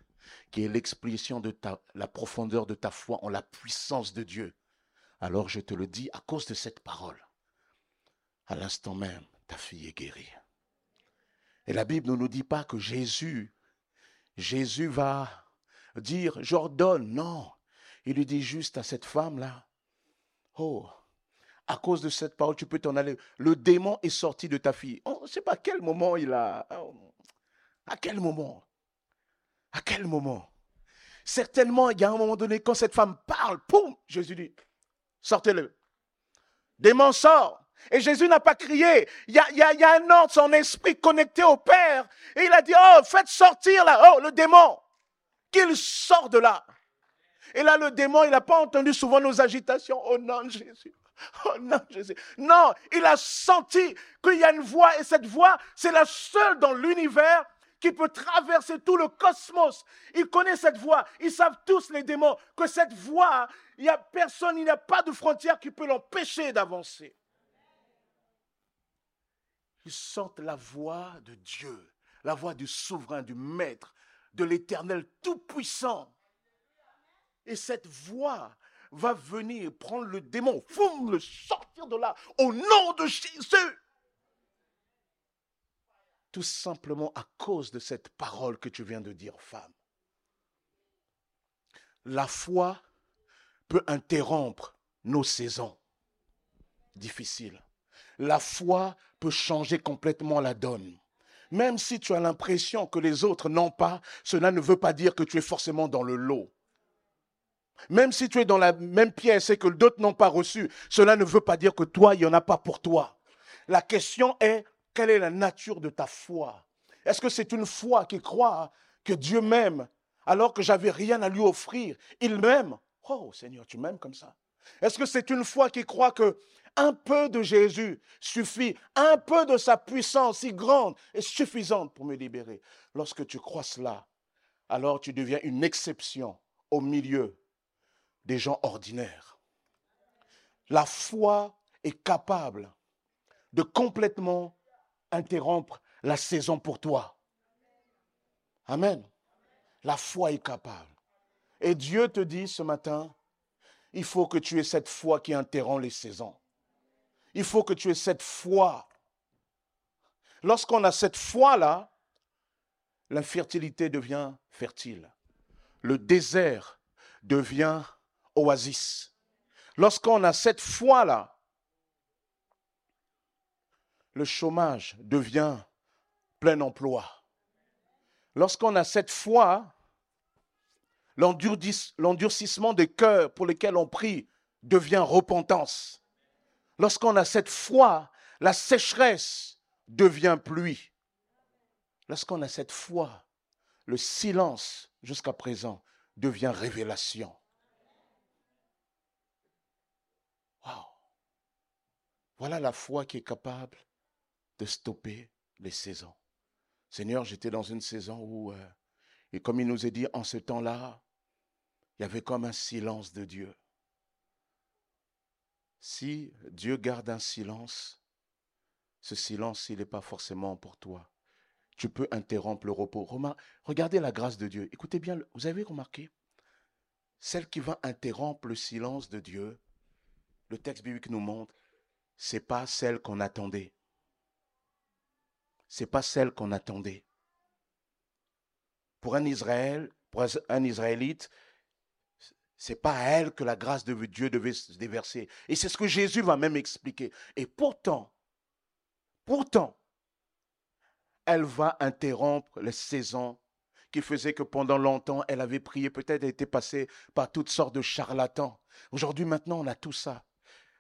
qui est l'expression de la profondeur de ta foi en la puissance de Dieu, alors je te le dis à cause de cette parole. À l'instant même, ta fille est guérie. Et la Bible ne nous dit pas que Jésus, Jésus va dire, j'ordonne. Non. Il lui dit juste à cette femme-là, oh, à cause de cette parole, tu peux t'en aller. Le démon est sorti de ta fille. On ne sait pas à quel moment il a. À quel moment à quel moment Certainement, il y a un moment donné, quand cette femme parle, poum, Jésus dit, sortez-le. Démon sort. Et Jésus n'a pas crié. Il y, a, il, un ordre, son esprit connecté au Père. Et il a dit, oh, faites sortir là, oh, le démon. Qu'il sorte de là. Et là, le démon, il n'a pas entendu souvent nos agitations. Oh non, Jésus. Oh non, Jésus. Non, il a senti qu'il y a une voix. Et cette voix, c'est la seule dans l'univers qui peut traverser tout le cosmos. Ils connaissent cette voix. Ils savent tous, les démons, que cette voix, il n'y a personne, il n'y a pas de frontière qui peut l'empêcher d'avancer. Ils sentent la voix de Dieu, la voix du souverain, du maître, de l'éternel tout-puissant. Et cette voix va venir prendre le démon, foum, le sortir de là, au nom de Jésus tout simplement à cause de cette parole que tu viens de dire, femme. La foi peut interrompre nos saisons difficiles. La foi peut changer complètement la donne. Même si tu as l'impression que les autres n'ont pas, cela ne veut pas dire que tu es forcément dans le lot. Même si tu es dans la même pièce et que d'autres n'ont pas reçu, cela ne veut pas dire que toi, il n'y en a pas pour toi. La question est, quelle est la nature de ta foi? Est-ce que c'est une foi qui croit que Dieu m'aime alors que j'avais rien à lui offrir? Il m'aime. Oh Seigneur, tu m'aimes comme ça. Est-ce que c'est une foi qui croit que un peu de Jésus suffit, un peu de sa puissance si grande est suffisante pour me libérer Lorsque tu crois cela, alors tu deviens une exception au milieu des gens ordinaires. La foi est capable de complètement interrompre la saison pour toi. Amen. La foi est capable. Et Dieu te dit ce matin, il faut que tu aies cette foi qui interrompt les saisons. Il faut que tu aies cette foi. Lorsqu'on a cette foi-là, l'infertilité devient fertile. Le désert devient oasis. Lorsqu'on a cette foi-là, le chômage devient plein emploi. Lorsqu'on a cette foi, l'endurcissement des cœurs pour lesquels on prie devient repentance. Lorsqu'on a cette foi, la sécheresse devient pluie. Lorsqu'on a cette foi, le silence jusqu'à présent devient révélation. Wow. Voilà la foi qui est capable de stopper les saisons. Seigneur, j'étais dans une saison où, euh, et comme il nous est dit, en ce temps-là, il y avait comme un silence de Dieu. Si Dieu garde un silence, ce silence, il n'est pas forcément pour toi. Tu peux interrompre le repos. Regardez la grâce de Dieu. Écoutez bien, vous avez remarqué? Celle qui va interrompre le silence de Dieu, le texte biblique nous montre, c'est pas celle qu'on attendait. C'est pas celle qu'on attendait. Pour un Israël, pour un Israélite, c'est pas à elle que la grâce de Dieu devait se déverser. Et c'est ce que Jésus va même expliquer. Et pourtant, pourtant, elle va interrompre les saisons qui faisaient que pendant longtemps, elle avait prié, peut-être été passée par toutes sortes de charlatans. Aujourd'hui, maintenant, on a tout ça.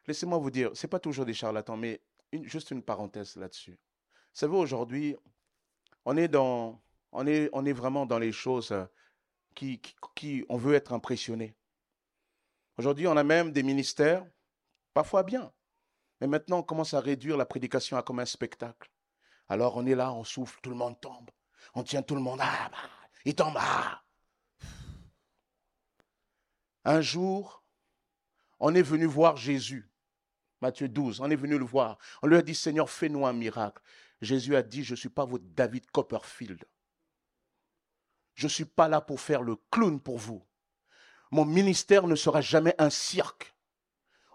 Laissez-moi vous dire, ce n'est pas toujours des charlatans, mais juste une parenthèse là-dessus. Vous savez, aujourd'hui, on est vraiment dans les choses euh, qui, on veut être impressionné. Aujourd'hui, on a même des ministères, parfois bien, mais maintenant, on commence à réduire la prédication à comme un spectacle. Alors, on est là, on souffle, tout le monde tombe. On tient tout le monde. Ah, bah, il tombe. Ah. Un jour, on est venu voir Jésus. Matthieu 12, on est venu le voir. On lui a dit, Seigneur, fais-nous un miracle. Jésus a dit, je ne suis pas votre David Copperfield. Je ne suis pas là pour faire le clown pour vous. Mon ministère ne sera jamais un cirque.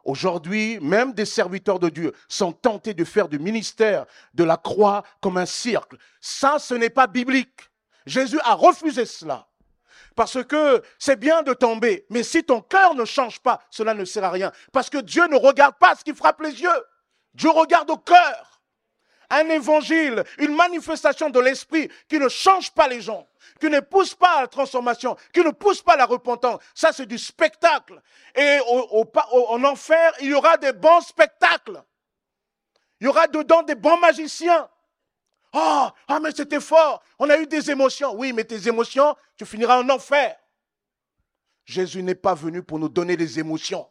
Aujourd'hui, même des serviteurs de Dieu sont tentés de faire du ministère de la croix comme un cirque. Ça, ce n'est pas biblique. Jésus a refusé cela. Parce que c'est bien de tomber, mais si ton cœur ne change pas, cela ne sert à rien. Parce que Dieu ne regarde pas ce qui frappe les yeux. Dieu regarde au cœur. Un évangile, une manifestation de l'esprit qui ne change pas les gens, qui ne pousse pas à la transformation, qui ne pousse pas à la repentance. Ça, c'est du spectacle. Et en enfer, il y aura des bons spectacles. Il y aura dedans des bons magiciens. Oh, ah, mais c'était fort. On a eu des émotions. Oui, mais tes émotions, tu finiras en enfer. Jésus n'est pas venu pour nous donner des émotions.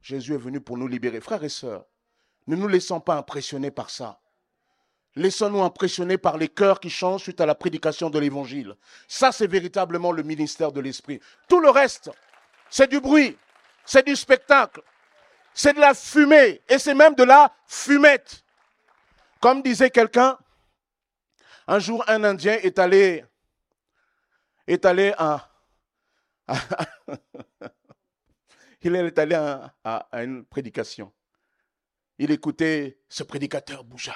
Jésus est venu pour nous libérer. Frères et sœurs, ne nous laissons pas impressionner par ça. Laissons-nous impressionner par les cœurs qui changent suite à la prédication de l'évangile. Ça, c'est véritablement le ministère de l'esprit. Tout le reste, c'est du bruit, c'est du spectacle, c'est de la fumée et c'est même de la fumette. Comme disait quelqu'un, un jour, un Indien est allé, est allé à, il est allé une prédication. Il écoutait ce prédicateur bouger.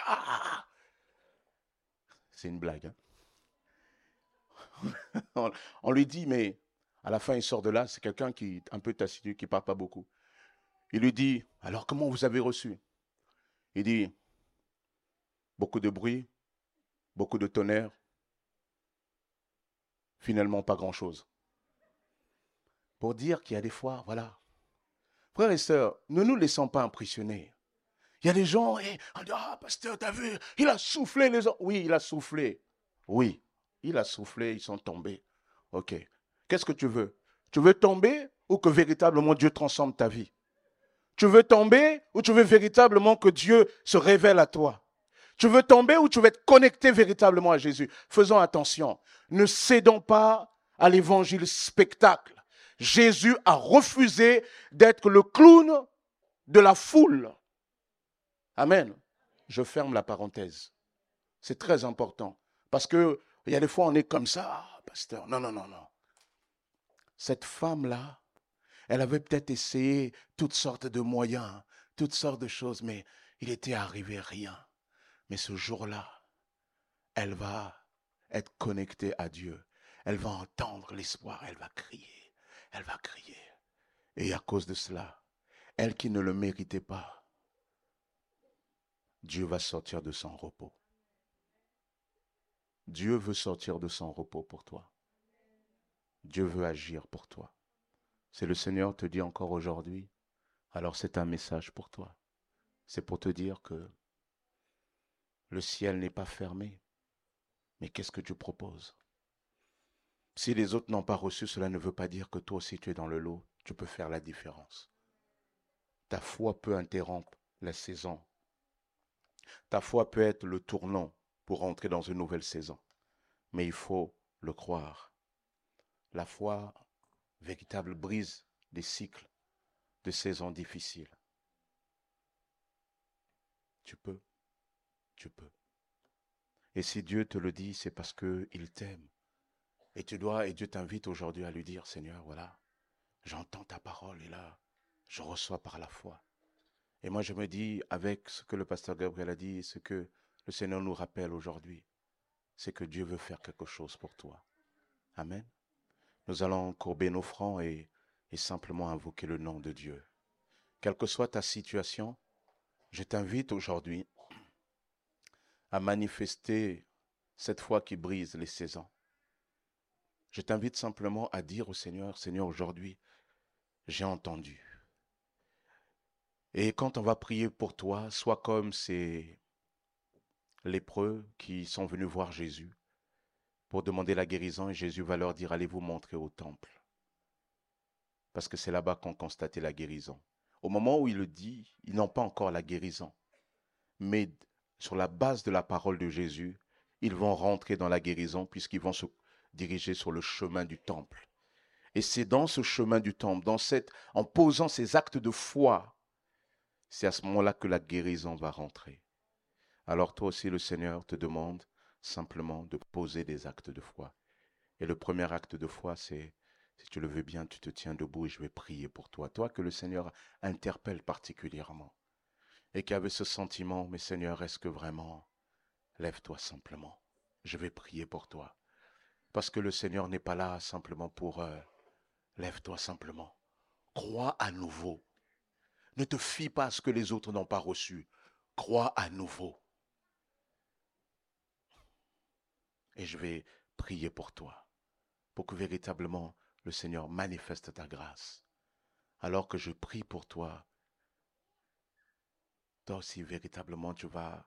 C'est une blague. Hein. on, lui dit, mais à la fin, il sort de là. C'est quelqu'un qui est un peu taciturne, qui ne parle pas beaucoup. Il lui dit, alors comment vous avez reçu? Il dit, beaucoup de bruit, beaucoup de tonnerre, finalement pas grand-chose. Pour dire qu'il y a des fois, voilà. Frères et sœurs, ne nous laissons pas impressionner. Il y a des gens, et on dit, ah, pasteur, t'as vu, il a soufflé les gens. Oui, il a soufflé. Oui, il a soufflé, ils sont tombés. Ok. Qu'est-ce que tu veux? Tu veux tomber ou que véritablement Dieu transforme ta vie? Tu veux tomber ou tu veux véritablement que Dieu se révèle à toi? Tu veux tomber ou tu veux être connecté véritablement à Jésus? Faisons attention. Ne cédons pas à l'évangile spectacle. Jésus a refusé d'être le clown de la foule. Amen. Je ferme la parenthèse. C'est très important. Parce que il y a des fois, on est comme ça, ah, pasteur. Non, non, non, non. Cette femme-là, elle avait peut-être essayé toutes sortes de moyens, toutes sortes de choses, mais il était arrivé rien. Mais ce jour-là, elle va être connectée à Dieu. Elle va entendre l'espoir, elle va crier, elle va crier. Et à cause de cela, elle qui ne le méritait pas, Dieu va sortir de son repos. Dieu veut sortir de son repos pour toi. Dieu veut agir pour toi. C'est le Seigneur te dit encore aujourd'hui. Alors c'est un message pour toi. C'est pour te dire que le ciel n'est pas fermé. Mais qu'est-ce que tu proposes Si les autres n'ont pas reçu, cela ne veut pas dire que toi aussi tu es dans le lot. Tu peux faire la différence. Ta foi peut interrompre la saison. Ta foi peut être le tournant pour entrer dans une nouvelle saison. Mais il faut le croire. La foi véritable brise des cycles de saisons difficiles. Tu peux, tu peux. Et si Dieu te le dit, c'est parce qu'il t'aime. Et tu dois, et Dieu t'invite aujourd'hui à lui dire, Seigneur, voilà, j'entends ta parole et là, je reçois par la foi. Et moi, je me dis, avec ce que le pasteur Gabriel a dit, ce que le Seigneur nous rappelle aujourd'hui, c'est que Dieu veut faire quelque chose pour toi. Amen. Nous allons courber nos fronts et, et simplement invoquer le nom de Dieu. Quelle que soit ta situation, je t'invite aujourd'hui à manifester cette foi qui brise les saisons. Je t'invite simplement à dire au Seigneur, Seigneur, aujourd'hui, j'ai entendu. Et quand on va prier pour toi, sois comme ces lépreux qui sont venus voir Jésus pour demander la guérison et Jésus va leur dire, allez vous montrer au temple? Parce que c'est là-bas qu'on constatait la guérison. Au moment où il le dit, ils n'ont pas encore la guérison. Mais sur la base de la parole de Jésus, ils vont rentrer dans la guérison puisqu'ils vont se diriger sur le chemin du temple. Et c'est dans ce chemin du temple, en posant ces actes de foi, c'est à ce moment-là que la guérison va rentrer. Alors toi aussi, le Seigneur te demande simplement de poser des actes de foi. Et le premier acte de foi, c'est si tu le veux bien, tu te tiens debout et je vais prier pour toi. Toi que le Seigneur interpelle particulièrement. Et qui avait ce sentiment, mais Seigneur, est-ce que vraiment, lève-toi simplement. Je vais prier pour toi. Parce que le Seigneur n'est pas là simplement pour... Euh, lève-toi simplement. Crois à nouveau. Ne te fie pas à ce que les autres n'ont pas reçu. Crois à nouveau. Et je vais prier pour toi. Pour que véritablement le Seigneur manifeste ta grâce. Alors que je prie pour toi, toi aussi véritablement tu vas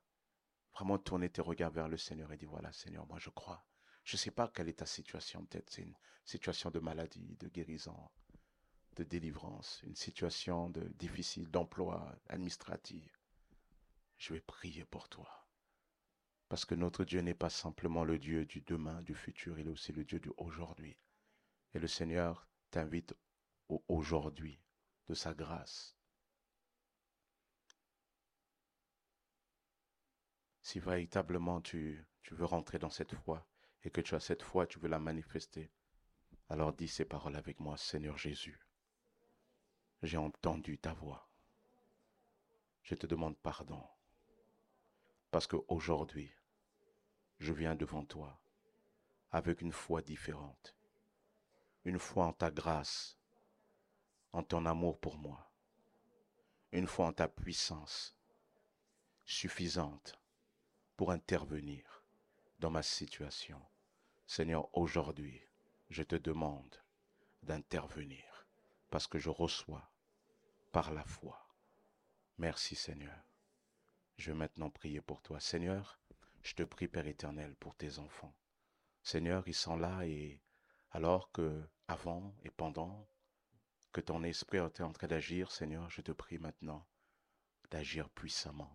vraiment tourner tes regards vers le Seigneur et dire voilà Seigneur, moi je crois. Je ne sais pas quelle est ta situation, peut-être c'est une situation de maladie, de guérison, délivrance, une situation de difficile d'emploi administratif. Je vais prier pour toi. Parce que notre Dieu n'est pas simplement le Dieu du demain, du futur, il est aussi le Dieu du aujourd'hui. Et le Seigneur t'invite aujourd'hui de sa grâce. Si véritablement tu veux rentrer dans cette foi et que tu as cette foi, tu veux la manifester, alors dis ces paroles avec moi, Seigneur Jésus. J'ai entendu ta voix. Je te demande pardon. Parce qu'aujourd'hui, je viens devant toi avec une foi différente une foi en ta grâce, en ton amour pour moi, une foi en ta puissance suffisante pour intervenir dans ma situation. Seigneur, aujourd'hui, je te demande d'intervenir parce que je reçois par la foi. Merci Seigneur. Je vais maintenant prier pour toi. Seigneur, je te prie Père éternel pour tes enfants. Seigneur, ils sont là et alors que avant et pendant que ton esprit est en train d'agir, Seigneur, je te prie maintenant d'agir puissamment.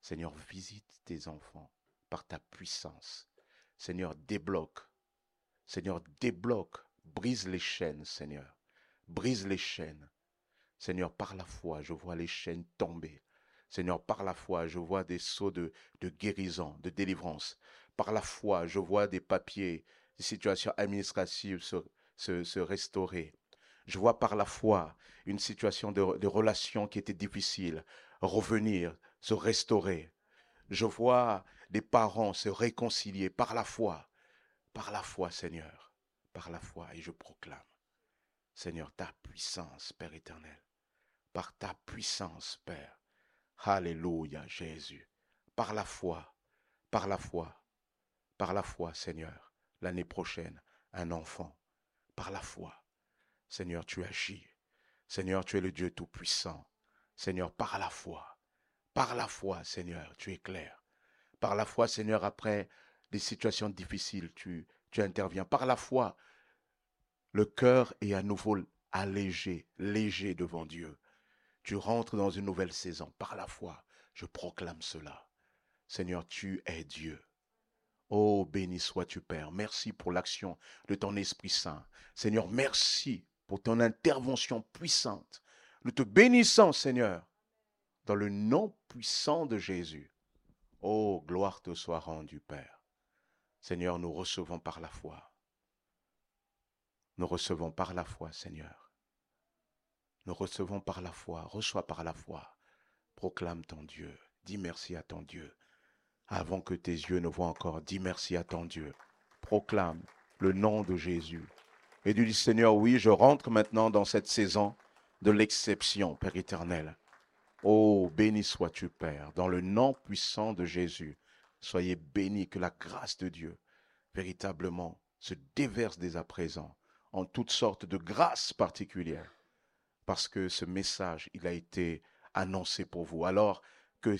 Seigneur, visite tes enfants par ta puissance. Seigneur, débloque. Seigneur, débloque. Brise les chaînes, Seigneur. Brise les chaînes. Seigneur, par la foi, je vois les chaînes tomber. Seigneur, par la foi, je vois des sauts de, guérison, de délivrance. Par la foi, je vois des papiers, des situations administratives se, se, restaurer. Je vois par la foi une situation de, de relation qui était difficile revenir, se restaurer. Je vois des parents se réconcilier par la foi, par la foi, Seigneur, par la foi. Et je proclame, Seigneur, ta puissance, Père éternel, par ta puissance, Père. Alléluia, Jésus, par la foi, par la foi, par la foi, Seigneur, l'année prochaine, un enfant, par la foi. Seigneur, tu agis. Seigneur, tu es le Dieu Tout-Puissant. Seigneur, par la foi. Par la foi, Seigneur, tu es clair. Par la foi, Seigneur, après des situations difficiles, tu, tu interviens. Par la foi, Le cœur est à nouveau allégé, léger devant Dieu. Tu rentres dans une nouvelle saison par la foi. Je proclame cela. Seigneur, tu es Dieu. Oh, béni sois-tu, Père. Merci pour l'action de ton Esprit Saint. Seigneur, merci pour ton intervention puissante. Nous te bénissons, Seigneur, dans le nom puissant de Jésus. Oh, gloire te soit rendue, Père. Seigneur, nous recevons par la foi. Nous recevons par la foi, Seigneur. Nous recevons par la foi. Reçois par la foi. Proclame ton Dieu. Dis merci à ton Dieu. Avant que tes yeux ne voient encore, dis merci à ton Dieu. Proclame le nom de Jésus. Et dis Seigneur, oui, je rentre maintenant dans cette saison de l'exception, Père éternel. Oh, béni sois-tu, Père, dans le nom puissant de Jésus. Soyez bénis, que la grâce de Dieu, véritablement, se déverse dès à présent en toutes sortes de grâces particulières. Parce que ce message, il a été annoncé pour vous. Alors que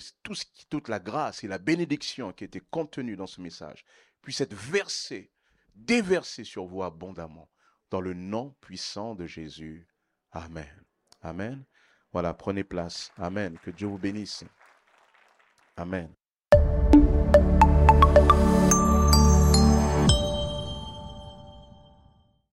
toute la grâce et la bénédiction qui était contenue dans ce message puisse être versée, déversée sur vous abondamment. Dans le nom puissant de Jésus. Amen. Amen. Voilà, prenez place. Amen. Que Dieu vous bénisse. Amen.